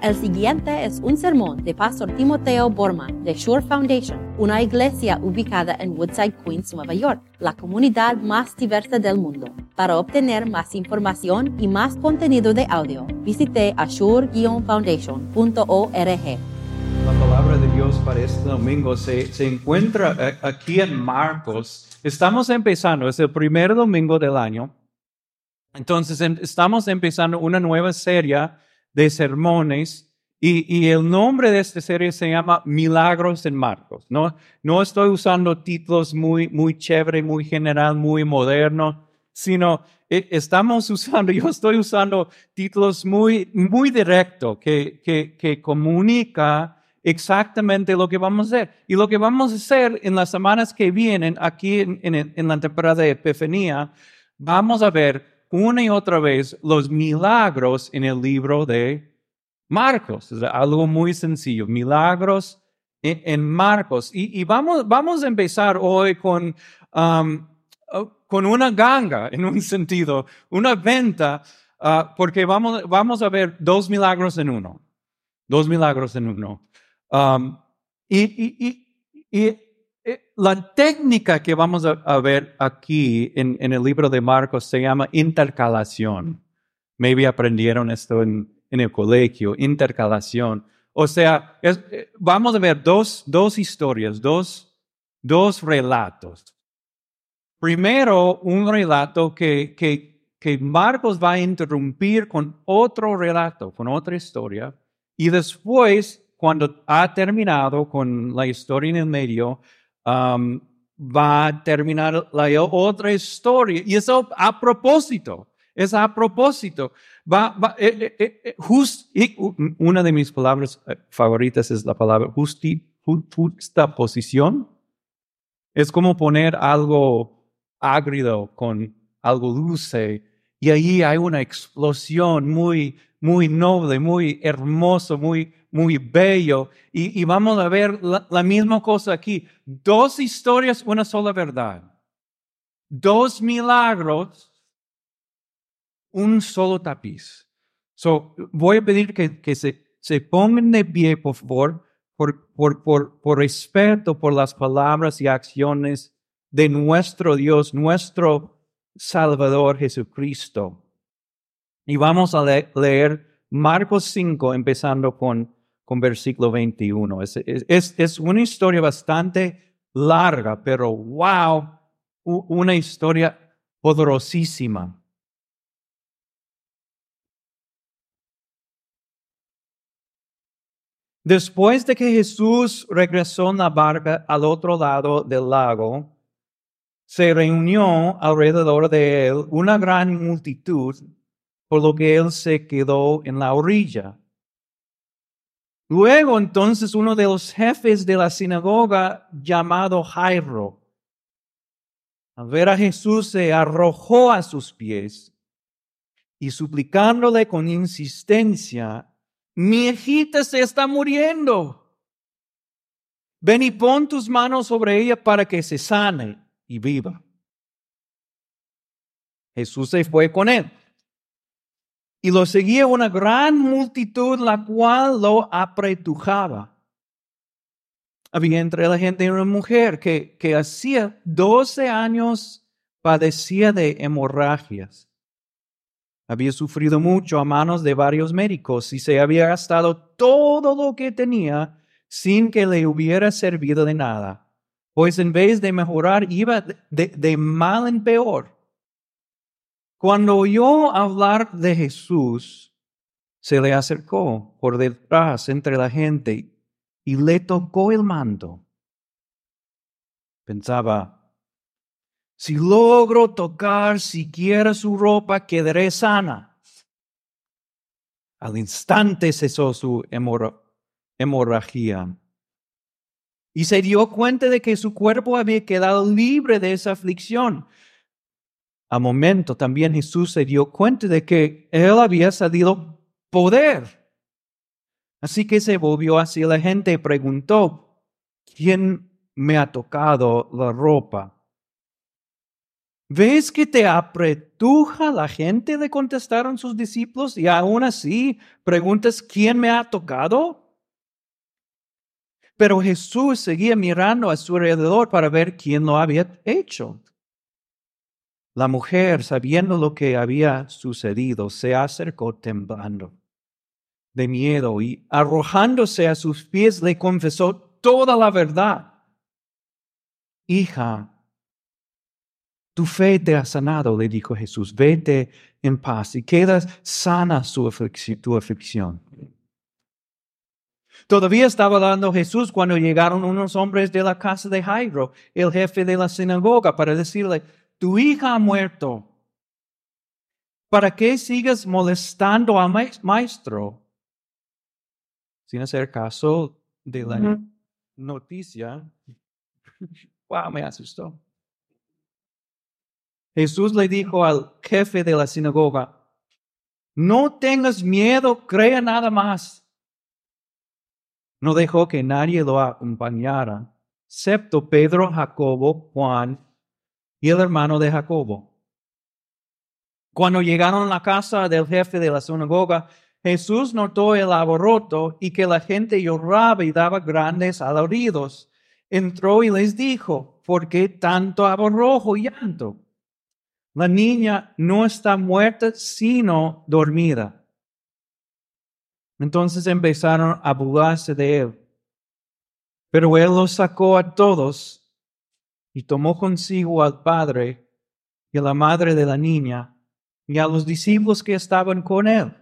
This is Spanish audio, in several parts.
El siguiente es un sermón de Pastor Timoteo Borman de Shore Foundation, una iglesia ubicada en Woodside, Queens, Nueva York, la comunidad más diversa del mundo. Para obtener más información y más contenido de audio, visite ashore-foundation.org. La palabra de Dios para este domingo se, encuentra eh, aquí en Marcos. Estamos empezando, es el primer domingo del año. Entonces em- estamos empezando una nueva serie de sermones y, el nombre de esta serie se llama Milagros en Marcos. No, no estoy usando títulos muy, muy chévere, muy general, muy moderno, sino eh, estamos usando, yo estoy usando títulos muy, muy directos que, que, que comunica exactamente lo que vamos a hacer. Y lo que vamos a hacer en las semanas que vienen aquí en, en, en la temporada de Epifanía, vamos a ver una y otra vez los milagros en el libro de Marcos. Es algo muy sencillo, milagros en, Marcos. Y, vamos, vamos a empezar hoy con, um, con una ganga, en un sentido, una venta, uh, porque vamos, vamos a ver dos milagros en uno. Dos milagros en uno. Um, y, y, y la técnica que vamos a, ver aquí en, en, el libro de Marcos se llama intercalación. Maybe aprendieron esto en, en el colegio, intercalación. O sea, es, vamos a ver dos, dos historias, dos, dos relatos. Primero, un relato que, que, que Marcos va a interrumpir con otro relato, con otra historia. Y después, cuando ha terminado con la historia en el medio, Um, va a terminar la otra historia. Y eso a propósito, es a propósito. Va, va, eh, eh, eh, just, una de mis palabras favoritas es la palabra justi, justa posición. Es como poner algo agrio con algo dulce. Y ahí hay una explosión muy, muy noble, muy hermoso, muy, muy bello. Y, vamos a ver la, misma cosa aquí. Dos historias, una sola verdad. Dos milagros, un solo tapiz. So, voy a pedir que, se, se pongan de pie, por favor, por, por, por, por respeto por las palabras y acciones de nuestro Dios, nuestro Salvador Jesucristo. Y vamos a le leer Marcos 5, empezando con con versículo 21. Es, es, es, una historia bastante larga, pero wow, una historia poderosísima. Después de que Jesús regresó en la barca al otro lado del lago, se reunió alrededor de él una gran multitud, por lo que él se quedó en la orilla. Luego entonces uno de los jefes de la sinagoga llamado Jairo, al ver a Jesús se arrojó a sus pies y suplicándole con insistencia, mi hijita se está muriendo. Ven y pon tus manos sobre ella para que se sane y viva. Jesús se fue con él. Y lo seguía una gran multitud, la cual lo apretujaba. Había entre la gente una mujer que, que hacía 12 años padecía de hemorragias. Había sufrido mucho a manos de varios médicos y se había gastado todo lo que tenía sin que le hubiera servido de nada, pues en vez de mejorar iba de, de mal en peor. Cuando oyó hablar de Jesús, se le acercó por detrás entre la gente y le tocó el manto. Pensaba, si logro tocar siquiera su ropa, quedaré sana. Al instante cesó su hemorragia y se dio cuenta de que su cuerpo había quedado libre de esa aflicción. Al momento también Jesús se dio cuenta de que él había salido poder. Así que se volvió hacia la gente y preguntó, ¿quién me ha tocado la ropa? ¿Ves que te apretuja la gente? Le contestaron sus discípulos y aún así preguntas, ¿quién me ha tocado? Pero Jesús seguía mirando a su alrededor para ver quién lo había hecho. La mujer, sabiendo lo que había sucedido, se acercó temblando de miedo y arrojándose a sus pies le confesó toda la verdad. Hija, tu fe te ha sanado, le dijo Jesús, vete en paz y quedas sana su tu aflicción. Todavía estaba hablando Jesús cuando llegaron unos hombres de la casa de Jairo, el jefe de la sinagoga, para decirle, tu hija ha muerto. ¿Para qué sigas molestando al maestro? Sin hacer caso de la noticia. Wow, me asustó. Jesús le dijo al jefe de la sinagoga, no tengas miedo, crea nada más. No dejó que nadie lo acompañara, excepto Pedro, Jacobo, Juan y el hermano de Jacobo. Cuando llegaron a la casa del jefe de la sinagoga, Jesús notó el alboroto y que la gente lloraba y daba grandes alaridos. Entró y les dijo, ¿por qué tanto aborrojo y llanto? La niña no está muerta, sino dormida. Entonces empezaron a burlarse de él. Pero él los sacó a todos y tomó consigo al padre y a la madre de la niña y a los discípulos que estaban con él.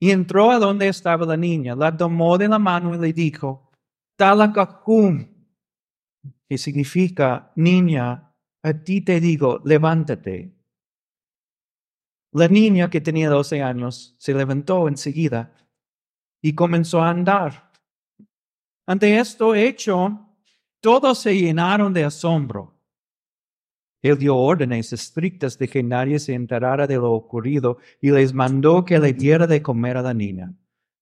Y entró a donde estaba la niña, la tomó de la mano y le dijo, Talakahum, que significa, niña, a ti te digo, levántate. La niña que tenía doce años se levantó enseguida y comenzó a andar. Ante esto hecho, todos se llenaron de asombro. Él dio órdenes estrictas de que nadie se enterara de lo ocurrido y les mandó que le diera de comer a la niña.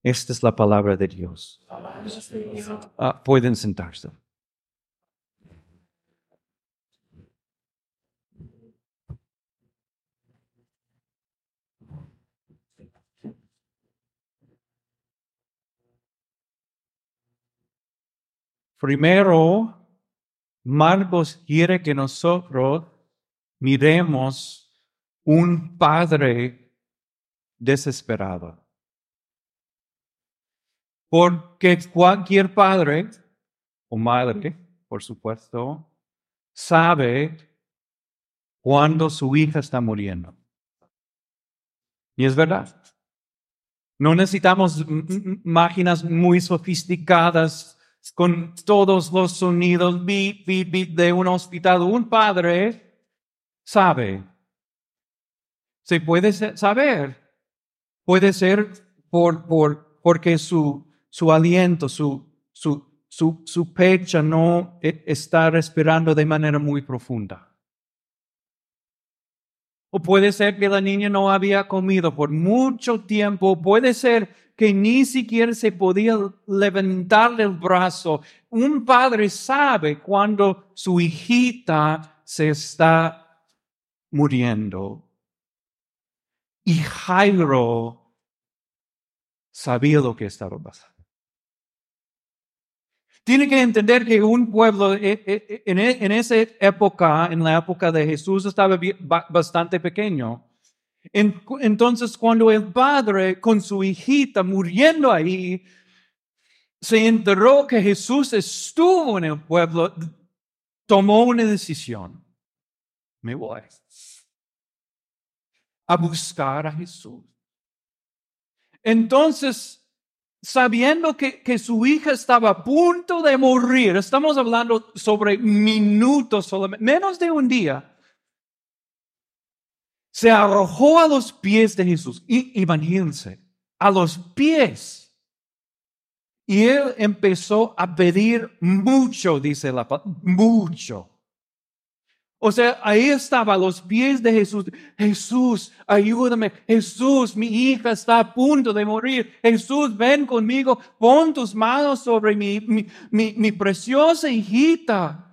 Esta es la palabra de Dios. Ah, pueden sentarse. Primero, Marcos quiere que nosotros miremos un padre desesperado. Porque cualquier padre o madre, por supuesto, sabe cuando su hija está muriendo. Y es verdad. No necesitamos máquinas muy sofisticadas con todos los sonidos de un hospital. Un padre sabe. Se puede saber. Puede ser por, por, porque su, su aliento, su, su, su, su pecho no e, está respirando de manera muy profunda. O puede ser que la niña no había comido por mucho tiempo. Puede ser que ni siquiera se podía levantar el brazo. Un padre sabe cuando su hijita se está muriendo. Y Jairo sabía lo que estaba pasando. Tiene que entender que un pueblo eh, eh, eh, en esa época, en la época de Jesús, estaba bastante pequeño. Entonces, cuando el padre con su hijita muriendo ahí, se enteró que Jesús estuvo en el pueblo, tomó una decisión. Me voy a buscar a Jesús. Entonces, sabiendo que, que, su hija estaba a punto de morir, estamos hablando sobre minutos solamente, menos de un día, se arrojó a los pies de Jesús. Y imagínense, a los pies. Y él empezó a pedir mucho, dice la palabra, mucho. O sea, ahí estaba a los pies de Jesús. Jesús, ayúdame. Jesús, mi hija está a punto de morir. Jesús, ven conmigo. Pon tus manos sobre mi, mi, mi, mi preciosa hijita.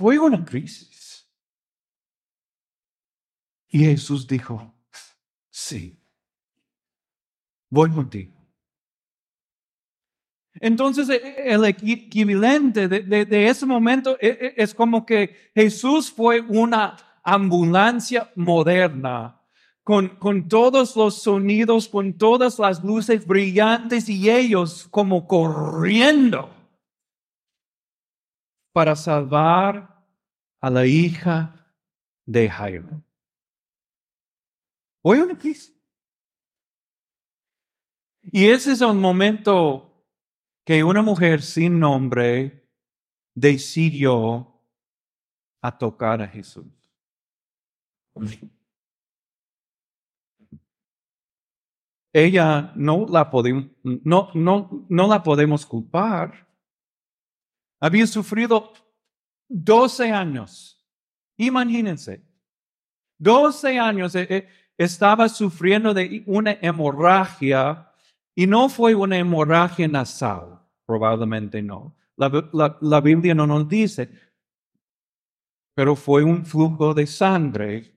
fue una crisis. Y Jesús dijo, sí, voy contigo. Entonces, e, e, el equivalente de, ese momento e, es como que Jesús fue una ambulancia moderna, con, todos los sonidos, con todas las luces brillantes y ellos como corriendo para salvar a la hija de Jairo. Crisis. Y ese es un momento que una mujer sin nombre decidió a tocar a Jesús. Ella no la podemos, no, no, no la podemos culpar. Había sufrido 12 años. Imagínense. 12 años eh, eh, estaba sufriendo de una hemorragia y no fue una hemorragia nasal, probablemente no. La, Biblia no nos dice, pero fue un flujo de sangre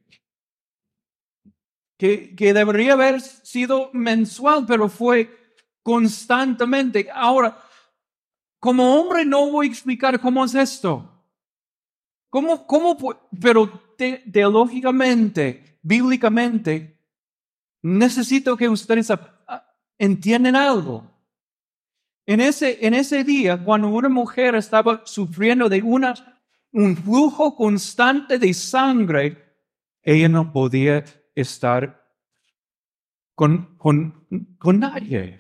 que, que debería haber sido mensual, pero fue constantemente. Ahora, como hombre no voy a explicar cómo es esto. ¿Cómo, cómo, pero teológicamente, bíblicamente, necesito que ustedes entienden algo. En ese, en ese día, cuando una mujer estaba sufriendo de un flujo constante de sangre, ella no podía estar con, con, con nadie.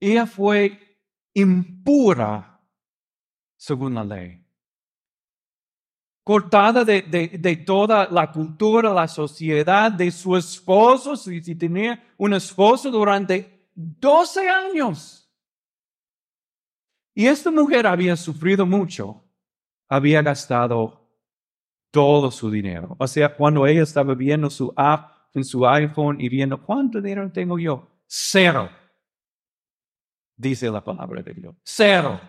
Ella fue impura según la ley cortada de, de, toda la cultura, la sociedad, de su esposo, si, si tenía un esposo durante 12 años. Y esta mujer había sufrido mucho, había gastado todo su dinero. O sea, cuando ella estaba viendo su app en su iPhone y viendo cuánto dinero tengo yo, cero. Dice la palabra de Dios, cero.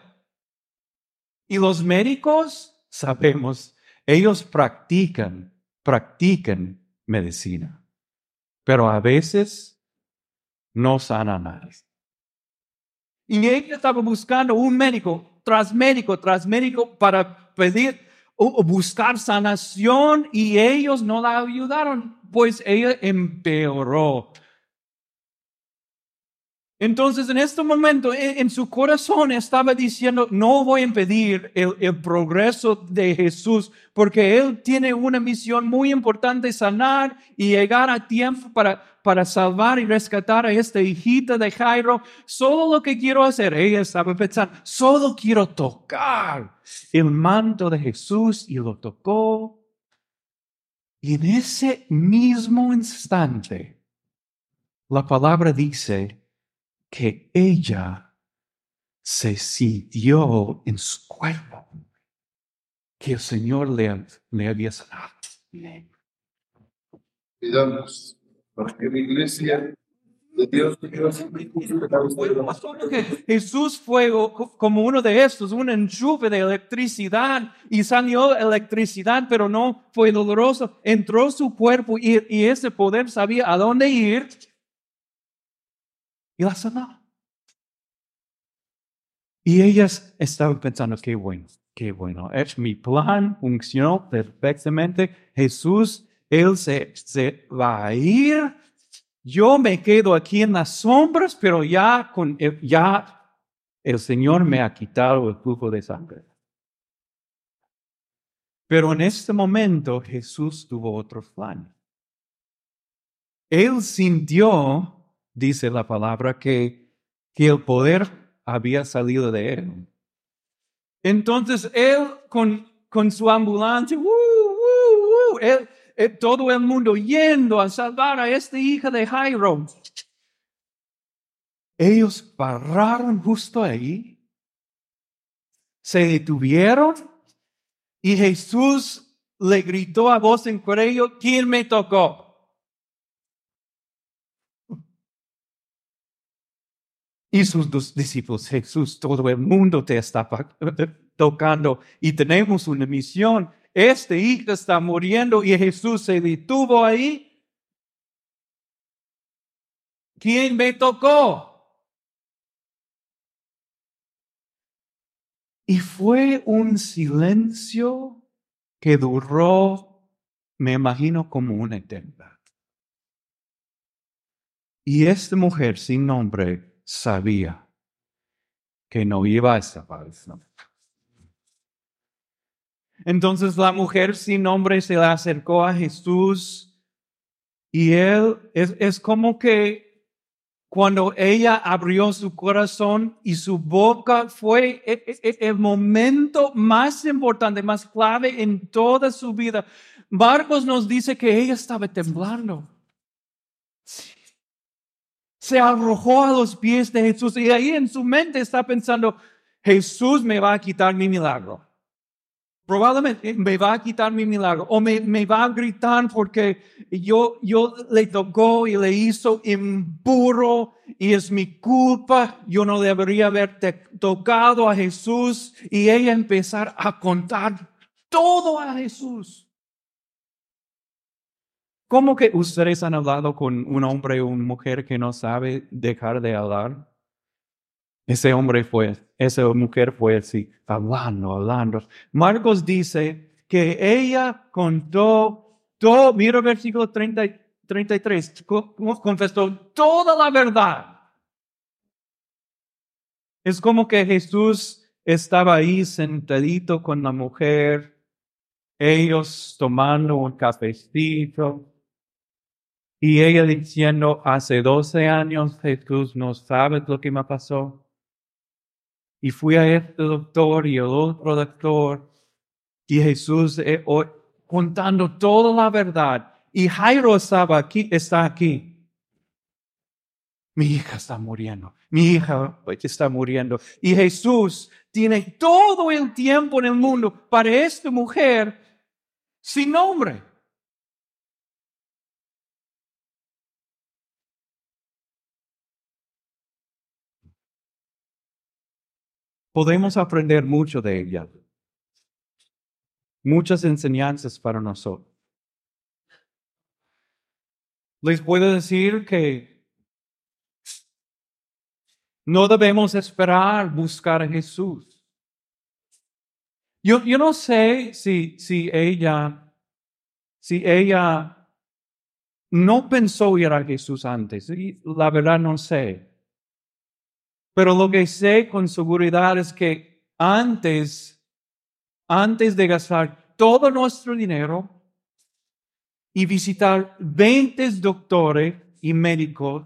Y los médicos, sabemos, ellos practican, practican medicina, pero a veces no sanan a nadie. Y ella estaba buscando un médico tras médico tras médico para pedir o buscar sanación y ellos no la ayudaron, pues ella empeoró entonces, en este momento, en, su corazón estaba diciendo, no voy a impedir el, progreso de Jesús, porque Él tiene una misión muy importante, sanar y llegar a tiempo para, para salvar y rescatar a esta hijita de Jairo. Solo lo que quiero hacer, ella estaba pensando, solo quiero tocar el manto de Jesús y lo tocó. Y en ese mismo instante, la palabra dice, que ella se sintió en su cuerpo que el Señor le, le había sanado. Pidamos para que la iglesia de Dios Jesús fue como uno de estos, un enchufe de electricidad y salió electricidad, pero no fue doloroso. Entró su cuerpo y, y ese poder sabía a dónde ir y la sanó. Y ellas estaban pensando, qué bueno, qué bueno, es mi plan, funcionó perfectamente. Jesús, Él se, se va a ir. Yo me quedo aquí en las sombras, pero ya, con, ya el Señor me ha quitado el flujo de sangre. Pero en este momento Jesús tuvo otro plan. Él sintió dice la palabra, que, que el poder había salido de él. Entonces él con, con su ambulancia, todo el mundo yendo a salvar a esta hija de Jairo. Ellos pararon justo ahí, se detuvieron y Jesús le gritó a voz en cuello, ¿quién me tocó? Y sus dos discípulos, Jesús, todo el mundo te está tocando y tenemos una misión. Este hijo está muriendo y Jesús se detuvo ahí. ¿Quién me tocó? Y fue un silencio que duró, me imagino, como una eternidad. Y esta mujer sin nombre sabía que no iba a desaparecer. Entonces la mujer sin nombre se le acercó a Jesús y él es, es como que cuando ella abrió su corazón y su boca fue e, e, e, el momento más importante, más clave en toda su vida. Marcos nos dice que ella estaba temblando. Se arrojó a los pies de Jesús y ahí en su mente está pensando, Jesús me va a quitar mi milagro probablemente me va a quitar mi milagro o me, va a gritar porque yo, yo le tocó y le hizo impuro y es mi culpa. Yo no debería haber tocado a Jesús y ella empezar a contar todo a Jesús. ¿Cómo que ustedes han hablado con un hombre o una mujer que no sabe dejar de hablar? Ese hombre fue, esa mujer fue así, hablando, hablando. Marcos dice que ella contó todo, mira versículo 30, 33, confesó toda la verdad. Es como que Jesús estaba ahí sentadito con la mujer, ellos tomando un cafecito, y ella diciendo, hace 12 años Jesús no sabe lo que me pasó. Y fui a este doctor y el otro doctor. Y Jesús eh, contando toda la verdad. Y Jairo estaba aquí, está aquí. Mi hija está muriendo. Mi hija está muriendo. Y Jesús tiene todo el tiempo en el mundo para esta mujer sin nombre. Podemos aprender mucho de ella. Muchas enseñanzas para nosotros. Les puedo decir que no debemos esperar buscar a Jesús. Yo, yo no sé si, si ella, si ella no pensó ir a Jesús antes. La verdad no sé. Pero lo que sé con seguridad es que antes, antes de gastar todo nuestro dinero y visitar 20 doctores y médicos,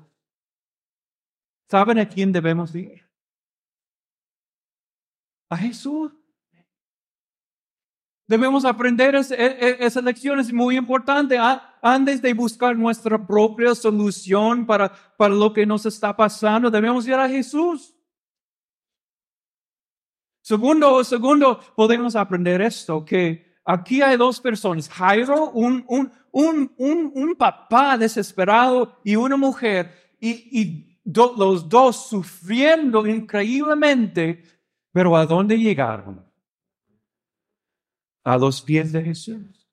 ¿saben a quién debemos ir? A Jesús. Debemos aprender esa, esa lección, es muy importante. Antes de buscar nuestra propia solución para, para lo que nos está pasando, debemos ir a Jesús. Segundo, segundo, podemos aprender esto, que aquí hay dos personas, Jairo, un, un, un, un, papá desesperado y una mujer, y, y los dos sufriendo increíblemente, pero ¿a dónde llegaron? A los pies de Jesús.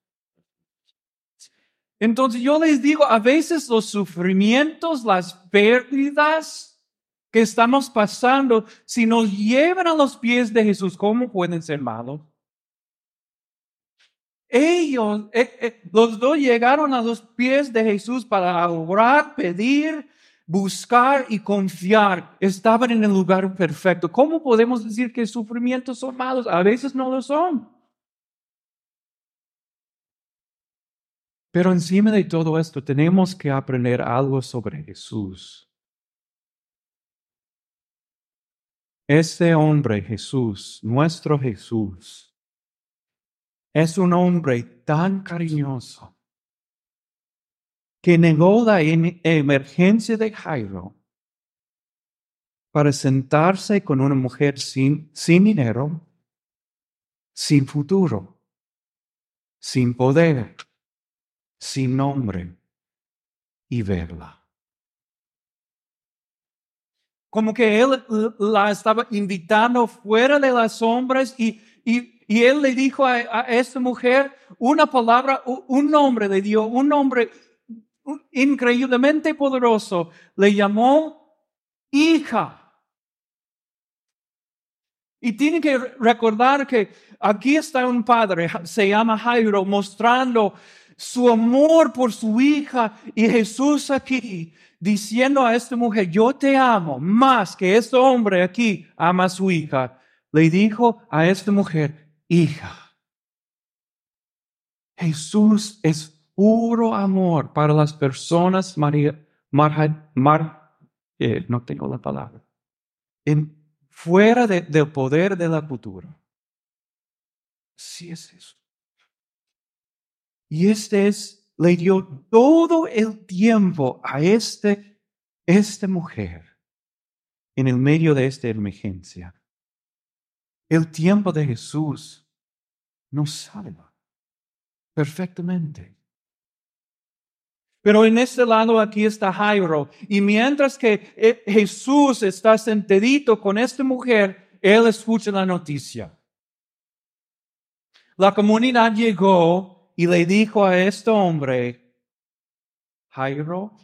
Entonces yo les digo, a veces los sufrimientos, las pérdidas que estamos pasando, si nos llevan a los pies de Jesús, ¿cómo pueden ser malos? Ellos, eh, eh, los dos llegaron a los pies de Jesús para orar, pedir, buscar y confiar. Estaban en el lugar perfecto. ¿Cómo podemos decir que sufrimientos son malos? A veces no lo son. Pero encima de todo esto tenemos que aprender algo sobre Jesús. Este hombre Jesús, nuestro Jesús, es un hombre tan cariñoso que negó la emergencia de Jairo para sentarse con una mujer sin, sin dinero, sin futuro, sin poder sin nombre y verla. Como que él la estaba invitando fuera de las sombras y, y, él le dijo a, esta mujer una palabra, un nombre le dio, un nombre increíblemente poderoso. Le llamó hija. Y tienen que recordar que aquí está un padre, se llama Jairo, mostrando su amor por su hija y Jesús aquí diciendo a esta mujer, yo te amo más que este hombre aquí ama a su hija. Le dijo a esta mujer, hija. Jesús es puro amor para las personas, María, marja- mar- eh, no tengo la palabra, en, fuera de- del poder de la cultura. Sí es eso. Y este es, le dio todo el tiempo a este, esta mujer en el medio de esta emergencia. El tiempo de Jesús nos salva perfectamente. Pero en este lado aquí está Jairo. Y mientras que eh, Jesús está sentadito con esta mujer, él escucha la noticia. La comunidad llegó y le dijo a este hombre, Jairo,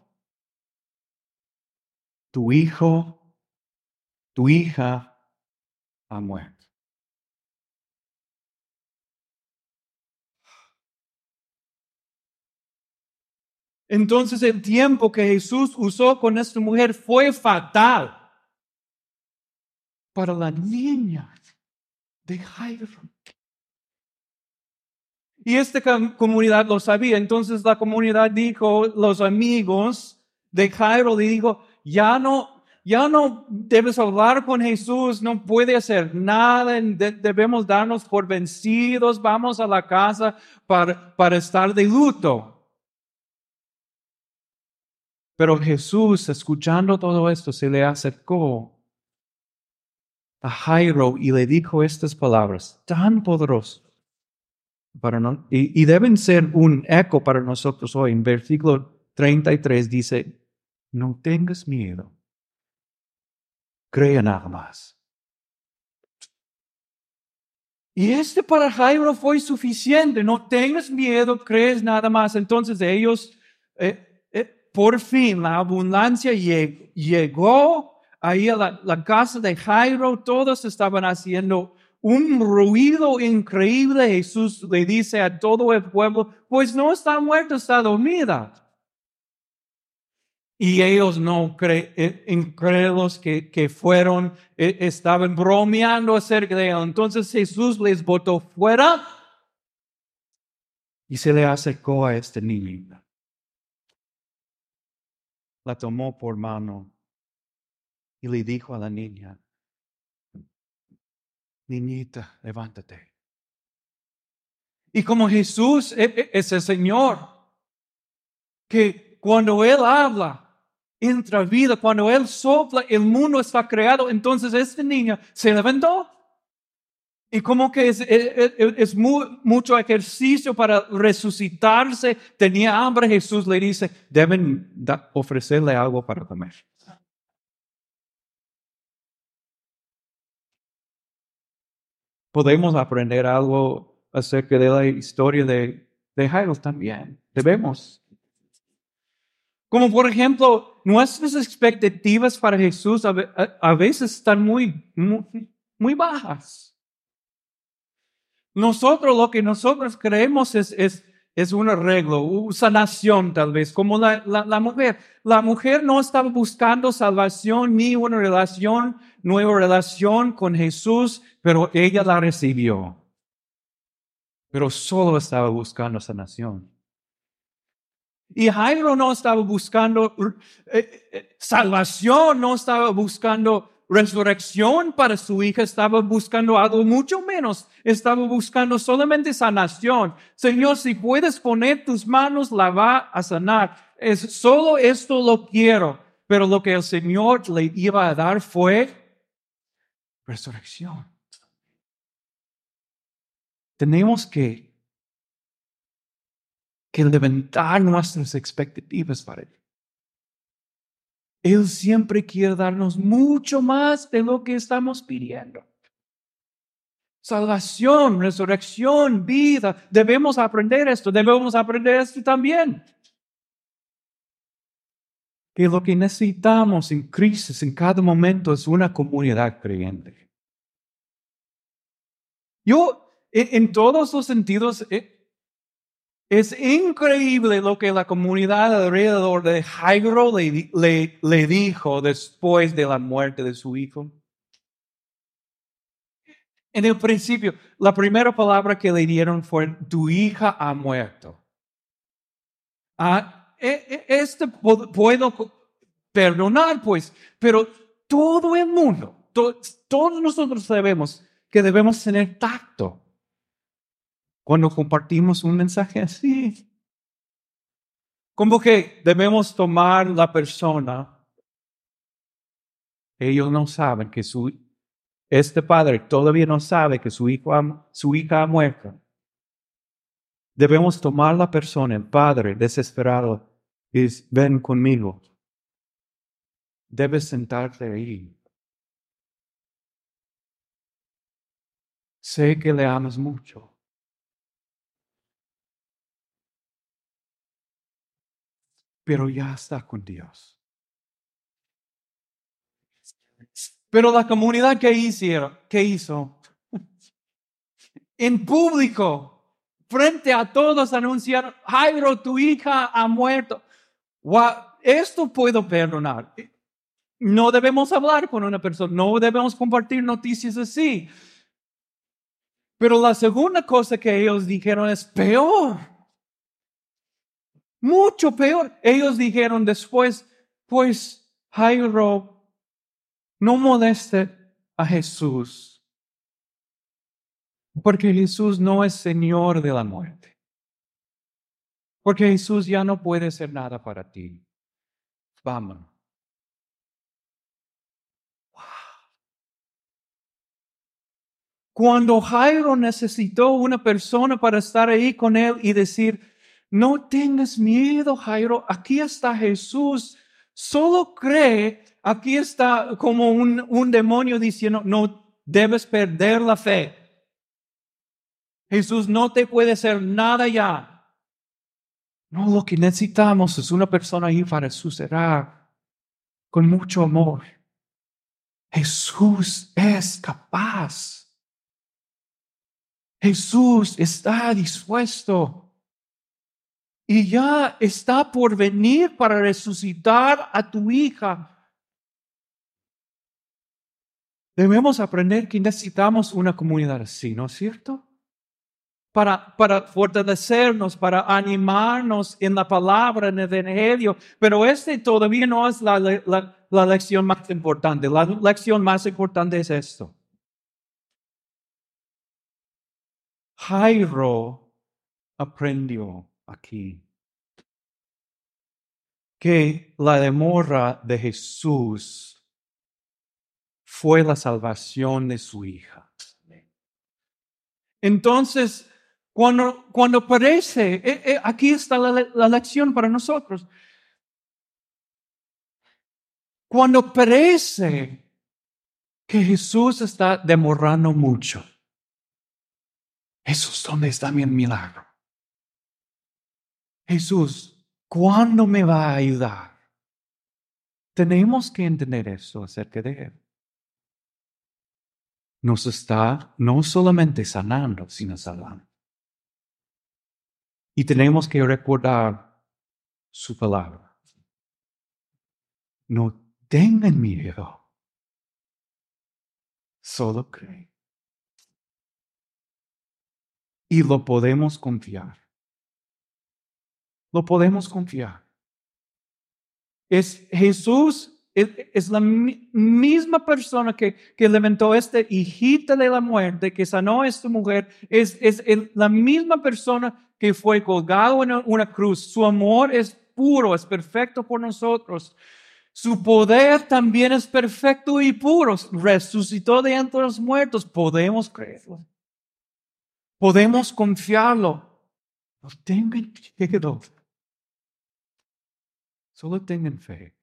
tu hijo, tu hija ha muerto. Entonces el tiempo que Jesús usó con esta mujer fue fatal para la niña de Jairo. Y esta com- comunidad lo sabía. Entonces la comunidad dijo, los amigos de Jairo le dijo, ya no, ya no debes hablar con Jesús, no puede hacer nada, de- debemos darnos por vencidos, vamos a la casa para, para estar de luto. Pero Jesús, escuchando todo esto, se le acercó a Jairo y le dijo estas palabras tan poderosas. Para no- y, deben ser un eco para nosotros hoy. En versículo 33 dice, no tengas miedo, crea nada más. Y este para Jairo fue suficiente, no tengas miedo, crees nada más. Entonces ellos, eh, eh, por fin, la abundancia lle- llegó ahí a la, la casa de Jairo, todos estaban haciendo un ruido increíble. Jesús le dice a todo el pueblo, pues no está muerta, está dormida. Y ellos no creen, incrédulos que, que fueron, eh, estaban bromeando acerca de él. Entonces Jesús les botó fuera y se le acercó a esta niña. La tomó por mano y le dijo a la niña, niñita, levántate. Y como Jesús e- e- es el Señor, que cuando Él habla, entra vida, cuando Él sopla, el mundo está creado, entonces esta niña se levantó. Y como que es, mu- mucho ejercicio para resucitarse, tenía hambre, Jesús le dice, deben ofrecerle algo para comer. Podemos aprender algo acerca de la historia de, de Jairo también. Debemos. Como por ejemplo, nuestras expectativas para Jesús a, a- a veces están muy, muy, muy bajas. Nosotros lo que nosotros creemos es, es, es un arreglo, una sanación tal vez, como la, la, la mujer. La mujer no estaba buscando salvación ni una relación, nueva relación con Jesús, pero ella la recibió. Pero solo estaba buscando sanación. Y Jairo no estaba buscando eh, eh, salvación, no estaba buscando resurrección para su hija, estaba buscando algo mucho menos, estaba buscando solamente sanación. Señor, si puedes poner tus manos, la va a sanar. Es solo esto lo quiero, pero lo que el Señor le iba a dar fue resurrección. Tenemos que que levantar nuestras expectativas para Él. Él siempre quiere darnos mucho más de lo que estamos pidiendo. salvación, resurrección, vida. Debemos aprender esto, debemos aprender esto también. Que lo que necesitamos en crisis en cada momento es una comunidad creyente. Yo, en, todos los sentidos, eh, es increíble lo que la comunidad alrededor de Jairo le, le, dijo después de la muerte de su hijo. En el principio, la primera palabra que le dieron fue, tu hija ha muerto. Ah, este puedo perdonar, pues, pero todo el mundo, todos nosotros sabemos que debemos tener tacto cuando compartimos un mensaje así. Como que debemos tomar la persona. Ellos no saben que su, este padre todavía no sabe que su, hijo su hija ha muerto. Debemos tomar la persona, el padre desesperado, y ven conmigo. Debes sentarte ahí. Sé que le amas mucho. pero ya está con Dios. Pero la comunidad que hicieron, ¿qué hizo? En público, frente a todos anunciaron, Jairo, tu hija ha muerto. esto puedo perdonar. No debemos hablar con una persona, no debemos compartir noticias así. Pero la segunda cosa que ellos dijeron es peor. Mucho peor. Ellos dijeron después, pues Jairo, no moleste a Jesús, porque Jesús no es Señor de la muerte. Porque Jesús ya no puede hacer nada para ti. Vamos. Cuando Jairo necesitó una persona para estar ahí con él y decir, no tengas miedo, Jairo. Aquí está Jesús. Solo cree. Aquí está como un, un demonio diciendo, no debes perder la fe. Jesús no te puede hacer nada ya. No, lo que necesitamos es una persona ahí para suceder con mucho amor. Jesús es capaz. Jesús está dispuesto y ya está por venir para resucitar a tu hija. Debemos aprender que necesitamos una comunidad así, ¿no es cierto? Para, fortalecernos, para animarnos en la palabra, en el Evangelio. Pero este todavía no es la, la, la lección más importante. La lección más importante es esto. Jairo aprendió aquí. Que la demora de Jesús fue la salvación de su hija. Entonces, cuando, cuando parece, eh, eh, aquí está la, la lección para nosotros. Cuando parece que Jesús está demorando mucho, Jesús, ¿dónde está mi milagro? Jesús, ¿cuándo me va a ayudar? Tenemos que entender eso acerca de Él. Nos está no solamente sanando, sino salvando. Y tenemos que recordar su palabra. No tengan miedo. Solo creen. Y lo podemos confiar lo podemos confiar. Es Jesús, es, la misma persona que, que levantó esta hijita de la muerte, que sanó a esta mujer, es, es la misma persona que fue colgado en una cruz. Su amor es puro, es perfecto por nosotros. Su poder también es perfecto y puro. Resucitó de entre los muertos. Podemos creerlo. Podemos confiarlo. No tengan miedo. Solo tengan fe.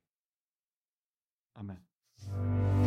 Amen.